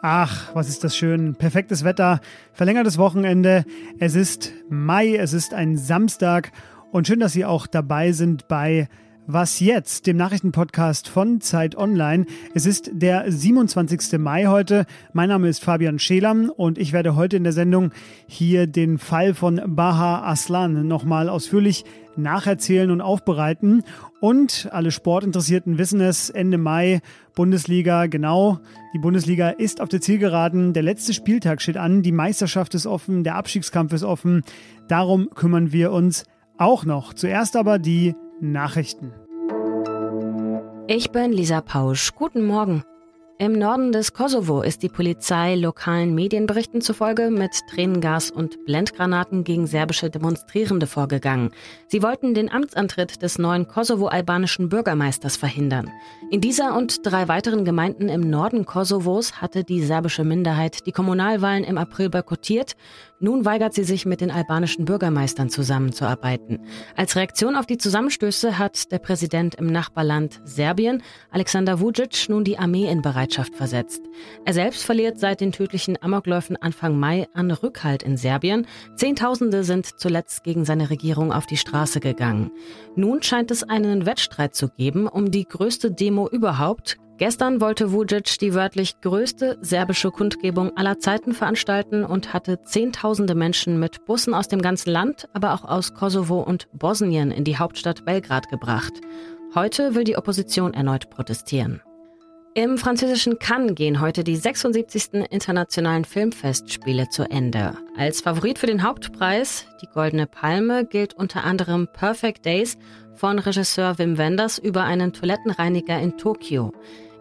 Ach, was ist das schön. Perfektes Wetter, verlängertes Wochenende. Es ist Mai, es ist ein Samstag und schön, dass Sie auch dabei sind bei Was jetzt, dem Nachrichtenpodcast von Zeit Online. Es ist der 27. Mai heute. Mein Name ist Fabian Schelam und ich werde heute in der Sendung hier den Fall von Baha Aslan nochmal ausführlich nacherzählen und aufbereiten. Und alle Sportinteressierten wissen es, Ende Mai, Bundesliga, genau. Die Bundesliga ist auf der Zielgeraden. Der letzte Spieltag steht an. Die Meisterschaft ist offen. Der Abstiegskampf ist offen. Darum kümmern wir uns auch noch. Zuerst aber die Nachrichten. Ich bin Lisa Pausch. Guten Morgen. Im Norden des Kosovo ist die Polizei lokalen Medienberichten zufolge mit Tränengas und Blendgranaten gegen serbische Demonstrierende vorgegangen. Sie wollten den Amtsantritt des neuen kosovo-albanischen Bürgermeisters verhindern. In dieser und drei weiteren Gemeinden im Norden Kosovos hatte die serbische Minderheit die Kommunalwahlen im April boykottiert. Nun weigert sie sich, mit den albanischen Bürgermeistern zusammenzuarbeiten. Als Reaktion auf die Zusammenstöße hat der Präsident im Nachbarland Serbien, Alexander Vucic, nun die Armee in Bereitschaft versetzt. Er selbst verliert seit den tödlichen Amokläufen Anfang Mai an Rückhalt in Serbien. Zehntausende sind zuletzt gegen seine Regierung auf die Straße gegangen. Nun scheint es einen Wettstreit zu geben um die größte Demo überhaupt, Gestern wollte Vucic die wörtlich größte serbische Kundgebung aller Zeiten veranstalten und hatte Zehntausende Menschen mit Bussen aus dem ganzen Land, aber auch aus Kosovo und Bosnien in die Hauptstadt Belgrad gebracht. Heute will die Opposition erneut protestieren. Im französischen Cannes gehen heute die 76. internationalen Filmfestspiele zu Ende. Als Favorit für den Hauptpreis, die Goldene Palme, gilt unter anderem Perfect Days von Regisseur Wim Wenders über einen Toilettenreiniger in Tokio.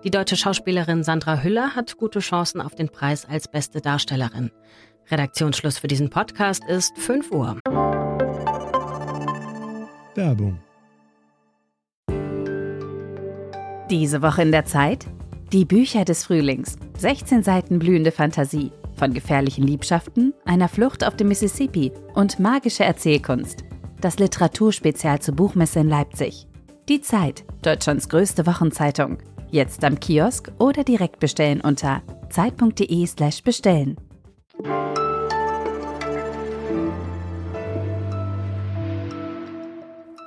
Die deutsche Schauspielerin Sandra Hüller hat gute Chancen auf den Preis als beste Darstellerin. Redaktionsschluss für diesen Podcast ist 5 Uhr. Werbung. Diese Woche in der Zeit? Die Bücher des Frühlings. 16 Seiten blühende Fantasie. Von gefährlichen Liebschaften, einer Flucht auf dem Mississippi und magische Erzählkunst. Das Literaturspezial zur Buchmesse in Leipzig. Die Zeit, Deutschlands größte Wochenzeitung. Jetzt am Kiosk oder direkt bestellen unter zeit.de/slash bestellen.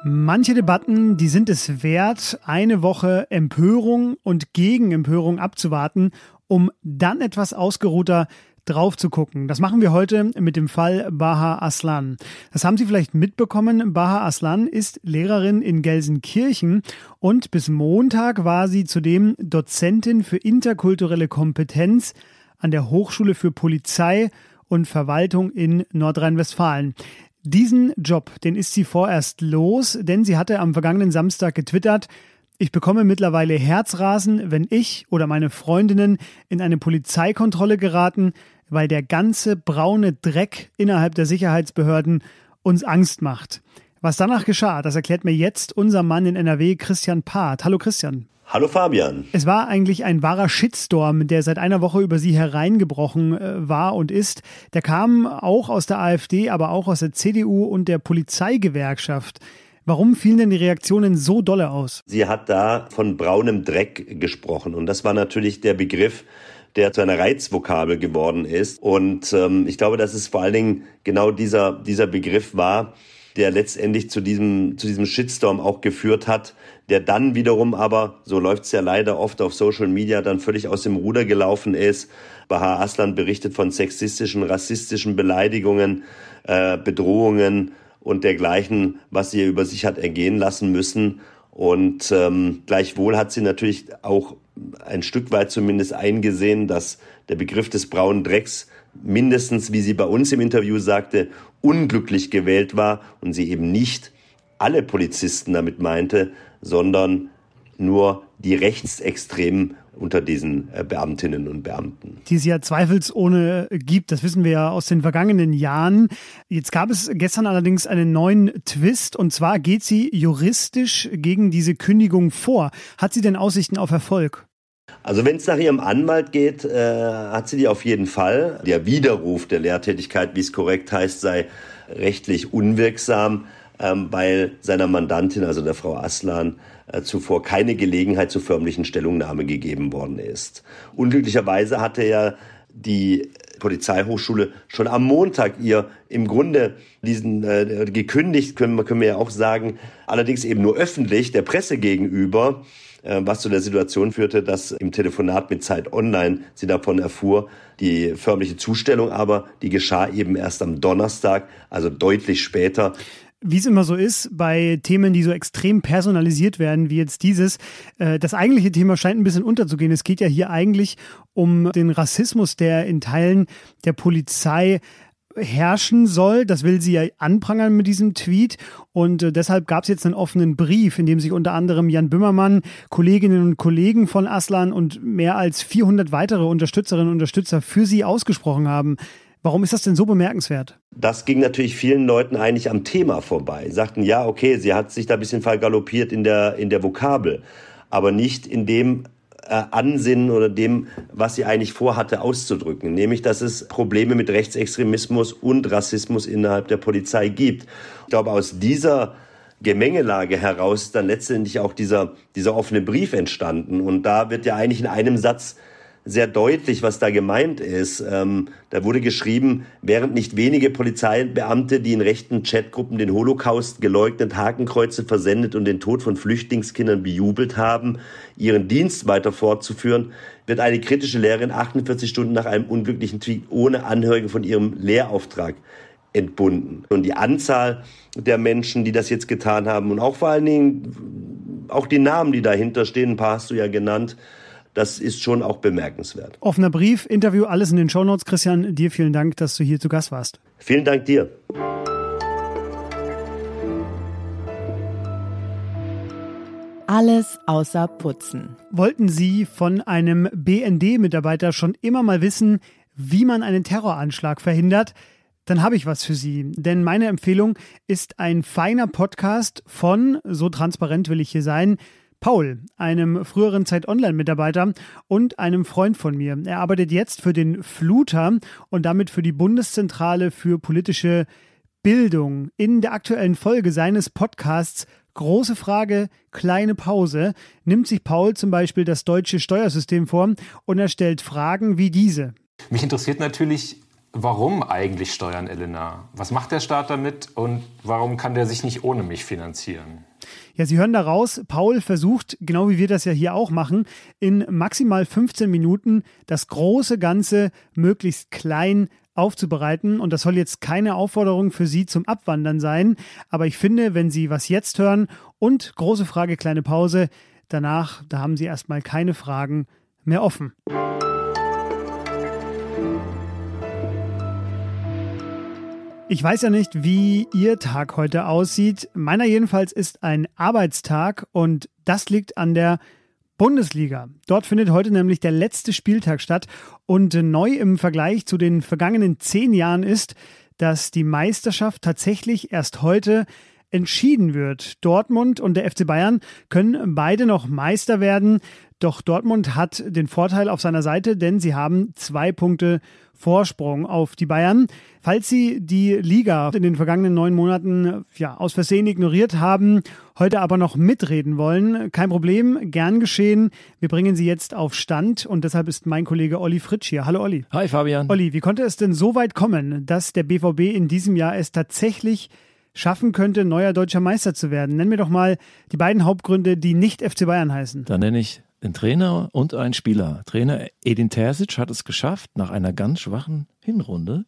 Manche Debatten, die sind es wert, eine Woche Empörung und Gegenempörung abzuwarten, um dann etwas ausgeruhter drauf zu gucken. Das machen wir heute mit dem Fall Baha Aslan. Das haben Sie vielleicht mitbekommen. Baha Aslan ist Lehrerin in Gelsenkirchen und bis Montag war sie zudem Dozentin für interkulturelle Kompetenz an der Hochschule für Polizei und Verwaltung in Nordrhein-Westfalen. Diesen Job, den ist sie vorerst los, denn sie hatte am vergangenen Samstag getwittert, ich bekomme mittlerweile Herzrasen, wenn ich oder meine Freundinnen in eine Polizeikontrolle geraten, weil der ganze braune Dreck innerhalb der Sicherheitsbehörden uns Angst macht. Was danach geschah, das erklärt mir jetzt unser Mann in NRW, Christian Part. Hallo Christian. Hallo Fabian. Es war eigentlich ein wahrer Shitstorm, der seit einer Woche über Sie hereingebrochen äh, war und ist. Der kam auch aus der AfD, aber auch aus der CDU und der Polizeigewerkschaft. Warum fielen denn die Reaktionen so dolle aus? Sie hat da von braunem Dreck gesprochen und das war natürlich der Begriff, der zu einer Reizvokabel geworden ist. Und ähm, ich glaube, dass es vor allen Dingen genau dieser, dieser Begriff war, der letztendlich zu diesem, zu diesem Shitstorm auch geführt hat, der dann wiederum aber, so läuft es ja leider oft auf Social Media, dann völlig aus dem Ruder gelaufen ist. Bahar Aslan berichtet von sexistischen, rassistischen Beleidigungen, äh, Bedrohungen und dergleichen, was sie über sich hat ergehen lassen müssen. Und ähm, gleichwohl hat sie natürlich auch ein Stück weit zumindest eingesehen, dass der Begriff des braunen Drecks mindestens, wie sie bei uns im Interview sagte, unglücklich gewählt war und sie eben nicht alle Polizisten damit meinte, sondern nur die Rechtsextremen unter diesen äh, Beamtinnen und Beamten. Die es ja zweifelsohne gibt, das wissen wir ja aus den vergangenen Jahren. Jetzt gab es gestern allerdings einen neuen Twist und zwar geht sie juristisch gegen diese Kündigung vor. Hat sie denn Aussichten auf Erfolg? Also wenn es nach ihrem Anwalt geht, äh, hat sie die auf jeden Fall. Der Widerruf der Lehrtätigkeit, wie es korrekt heißt, sei rechtlich unwirksam. ähm, weil seiner Mandantin, also der Frau Aslan, zuvor keine Gelegenheit zur förmlichen Stellungnahme gegeben worden ist. Unglücklicherweise hatte ja die Polizeihochschule schon am Montag ihr im Grunde diesen äh, gekündigt, können, können wir ja auch sagen, allerdings eben nur öffentlich der Presse gegenüber, äh, was zu der Situation führte, dass im Telefonat mit Zeit Online sie davon erfuhr, die förmliche Zustellung aber, die geschah eben erst am Donnerstag, also deutlich später. Wie es immer so ist, bei Themen, die so extrem personalisiert werden, wie jetzt dieses, äh, das eigentliche Thema scheint ein bisschen unterzugehen. Es geht ja hier eigentlich um den Rassismus, der in Teilen der Polizei herrschen soll. Das will sie ja anprangern mit diesem Tweet. Und äh, deshalb gab es jetzt einen offenen Brief, in dem sich unter anderem Jan Bümmermann, Kolleginnen und Kollegen von Aslan und mehr als 400 weitere Unterstützerinnen und Unterstützer für sie ausgesprochen haben. Warum ist das denn so bemerkenswert? Das ging natürlich vielen Leuten eigentlich am Thema vorbei. Sagten, ja, okay, sie hat sich da ein bisschen vergaloppiert in der, in der Vokabel, aber nicht in dem äh, Ansinnen oder dem, was sie eigentlich vorhatte auszudrücken, nämlich dass es Probleme mit Rechtsextremismus und Rassismus innerhalb der Polizei gibt. Ich glaube, aus dieser Gemengelage heraus dann letztendlich auch dieser, dieser offene Brief entstanden. Und da wird ja eigentlich in einem Satz sehr deutlich, was da gemeint ist. Ähm, da wurde geschrieben, während nicht wenige Polizeibeamte, die in rechten Chatgruppen den Holocaust geleugnet, Hakenkreuze versendet und den Tod von Flüchtlingskindern bejubelt haben, ihren Dienst weiter fortzuführen, wird eine kritische Lehrerin 48 Stunden nach einem unglücklichen Tweet ohne Angehörige von ihrem Lehrauftrag entbunden. Und die Anzahl der Menschen, die das jetzt getan haben und auch vor allen Dingen auch die Namen, die dahinter stehen, ein paar hast du ja genannt, das ist schon auch bemerkenswert. Offener Brief, Interview, alles in den Shownotes. Christian, dir vielen Dank, dass du hier zu Gast warst. Vielen Dank dir. Alles außer Putzen. Wollten Sie von einem BND-Mitarbeiter schon immer mal wissen, wie man einen Terroranschlag verhindert? Dann habe ich was für Sie. Denn meine Empfehlung ist ein feiner Podcast von, so transparent will ich hier sein, Paul, einem früheren Zeit Online-Mitarbeiter und einem Freund von mir. Er arbeitet jetzt für den Fluter und damit für die Bundeszentrale für politische Bildung. In der aktuellen Folge seines Podcasts Große Frage, kleine Pause nimmt sich Paul zum Beispiel das deutsche Steuersystem vor und er stellt Fragen wie diese. Mich interessiert natürlich, warum eigentlich Steuern, Elena? Was macht der Staat damit und warum kann der sich nicht ohne mich finanzieren? Ja, Sie hören daraus, Paul versucht, genau wie wir das ja hier auch machen, in maximal 15 Minuten das große Ganze möglichst klein aufzubereiten. Und das soll jetzt keine Aufforderung für Sie zum Abwandern sein. Aber ich finde, wenn Sie was jetzt hören und große Frage, kleine Pause, danach, da haben Sie erstmal keine Fragen mehr offen. Ich weiß ja nicht, wie Ihr Tag heute aussieht. Meiner jedenfalls ist ein Arbeitstag und das liegt an der Bundesliga. Dort findet heute nämlich der letzte Spieltag statt und neu im Vergleich zu den vergangenen zehn Jahren ist, dass die Meisterschaft tatsächlich erst heute entschieden wird. Dortmund und der FC Bayern können beide noch Meister werden. Doch Dortmund hat den Vorteil auf seiner Seite, denn sie haben zwei Punkte Vorsprung auf die Bayern. Falls Sie die Liga in den vergangenen neun Monaten ja, aus Versehen ignoriert haben, heute aber noch mitreden wollen, kein Problem, gern geschehen. Wir bringen Sie jetzt auf Stand und deshalb ist mein Kollege Olli Fritsch hier. Hallo Olli. Hi Fabian. Olli, wie konnte es denn so weit kommen, dass der BVB in diesem Jahr es tatsächlich schaffen könnte, neuer deutscher Meister zu werden? Nenn mir doch mal die beiden Hauptgründe, die nicht FC Bayern heißen. Dann nenne ich ein Trainer und ein Spieler. Trainer Edin Terzic hat es geschafft, nach einer ganz schwachen Hinrunde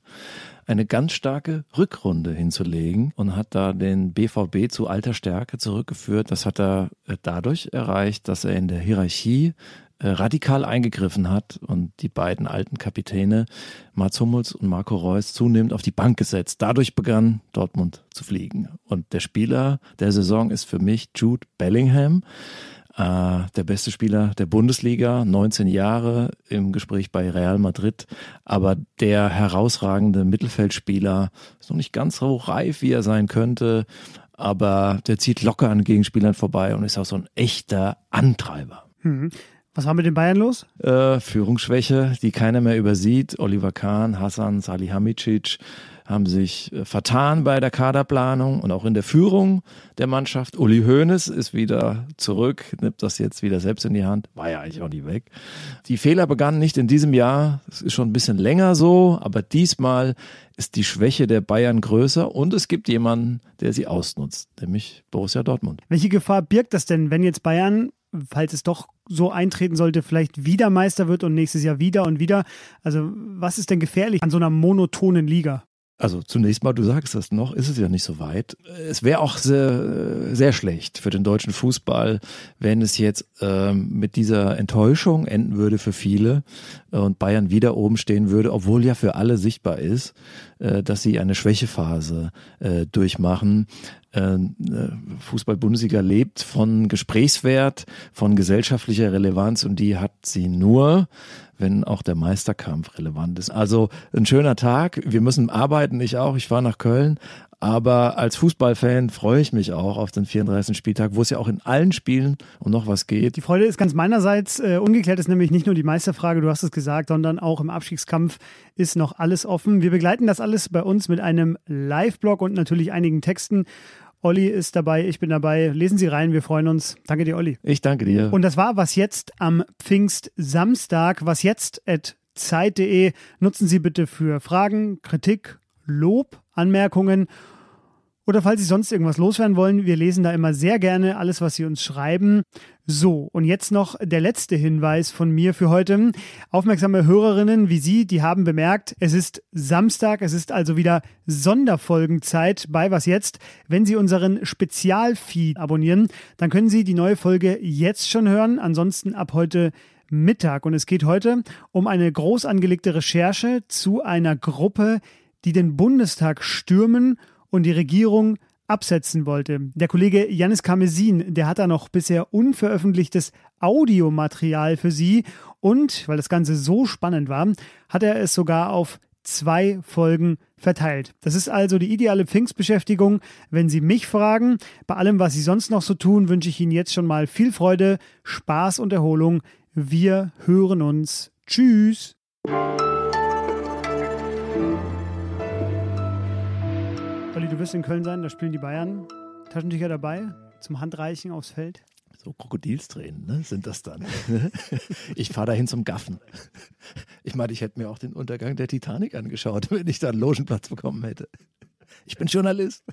eine ganz starke Rückrunde hinzulegen und hat da den BVB zu alter Stärke zurückgeführt. Das hat er äh, dadurch erreicht, dass er in der Hierarchie äh, radikal eingegriffen hat und die beiden alten Kapitäne Mats Hummels und Marco Reus zunehmend auf die Bank gesetzt. Dadurch begann Dortmund zu fliegen. Und der Spieler der Saison ist für mich Jude Bellingham der beste Spieler der Bundesliga, 19 Jahre im Gespräch bei Real Madrid, aber der herausragende Mittelfeldspieler ist noch nicht ganz so reif, wie er sein könnte, aber der zieht locker an Gegenspielern vorbei und ist auch so ein echter Antreiber. Mhm. Was war mit den Bayern los? Äh, Führungsschwäche, die keiner mehr übersieht. Oliver Kahn, Hassan Salihamidzic haben sich äh, vertan bei der Kaderplanung und auch in der Führung der Mannschaft. Uli Hoeneß ist wieder zurück, nimmt das jetzt wieder selbst in die Hand, war ja eigentlich auch nie weg. Die Fehler begannen nicht in diesem Jahr, es ist schon ein bisschen länger so, aber diesmal ist die Schwäche der Bayern größer und es gibt jemanden, der sie ausnutzt, nämlich Borussia Dortmund. Welche Gefahr birgt das denn, wenn jetzt Bayern falls es doch so eintreten sollte, vielleicht wieder Meister wird und nächstes Jahr wieder und wieder. Also was ist denn gefährlich an so einer monotonen Liga? Also zunächst mal, du sagst das noch, ist es ja nicht so weit. Es wäre auch sehr, sehr schlecht für den deutschen Fußball, wenn es jetzt ähm, mit dieser Enttäuschung enden würde für viele und Bayern wieder oben stehen würde, obwohl ja für alle sichtbar ist, äh, dass sie eine Schwächephase äh, durchmachen. Äh, Fußball-Bundesliga lebt von Gesprächswert, von gesellschaftlicher Relevanz und die hat sie nur, wenn auch der Meisterkampf relevant ist. Also ein schöner Tag. Wir müssen arbeiten, ich auch. Ich fahre nach Köln. Aber als Fußballfan freue ich mich auch auf den 34. Spieltag, wo es ja auch in allen Spielen um noch was geht. Die Freude ist ganz meinerseits. Äh, ungeklärt ist nämlich nicht nur die Meisterfrage, du hast es gesagt, sondern auch im Abstiegskampf ist noch alles offen. Wir begleiten das alles bei uns mit einem Live-Blog und natürlich einigen Texten. Olli ist dabei, ich bin dabei. Lesen Sie rein, wir freuen uns. Danke dir, Olli. Ich danke dir. Und das war was jetzt am Pfingstsamstag. Was jetzt at Zeit.de. Nutzen Sie bitte für Fragen, Kritik, Lob, Anmerkungen oder falls Sie sonst irgendwas loswerden wollen, wir lesen da immer sehr gerne alles, was Sie uns schreiben. So, und jetzt noch der letzte Hinweis von mir für heute. Aufmerksame Hörerinnen wie Sie, die haben bemerkt, es ist Samstag, es ist also wieder Sonderfolgenzeit bei Was jetzt. Wenn Sie unseren Spezialfeed abonnieren, dann können Sie die neue Folge jetzt schon hören, ansonsten ab heute Mittag. Und es geht heute um eine groß angelegte Recherche zu einer Gruppe, die den Bundestag stürmen und die Regierung absetzen wollte. Der Kollege Janis Kamesin, der hat da noch bisher unveröffentlichtes Audiomaterial für Sie und, weil das Ganze so spannend war, hat er es sogar auf zwei Folgen verteilt. Das ist also die ideale Pfingstbeschäftigung. Wenn Sie mich fragen, bei allem, was Sie sonst noch so tun, wünsche ich Ihnen jetzt schon mal viel Freude, Spaß und Erholung. Wir hören uns. Tschüss. Du wirst in Köln sein, da spielen die Bayern. Taschentücher dabei zum Handreichen aufs Feld. So Krokodilstränen, ne, sind das dann. ich fahre dahin zum Gaffen. Ich meine, ich hätte mir auch den Untergang der Titanic angeschaut, wenn ich da einen Logenplatz bekommen hätte. Ich bin Journalist.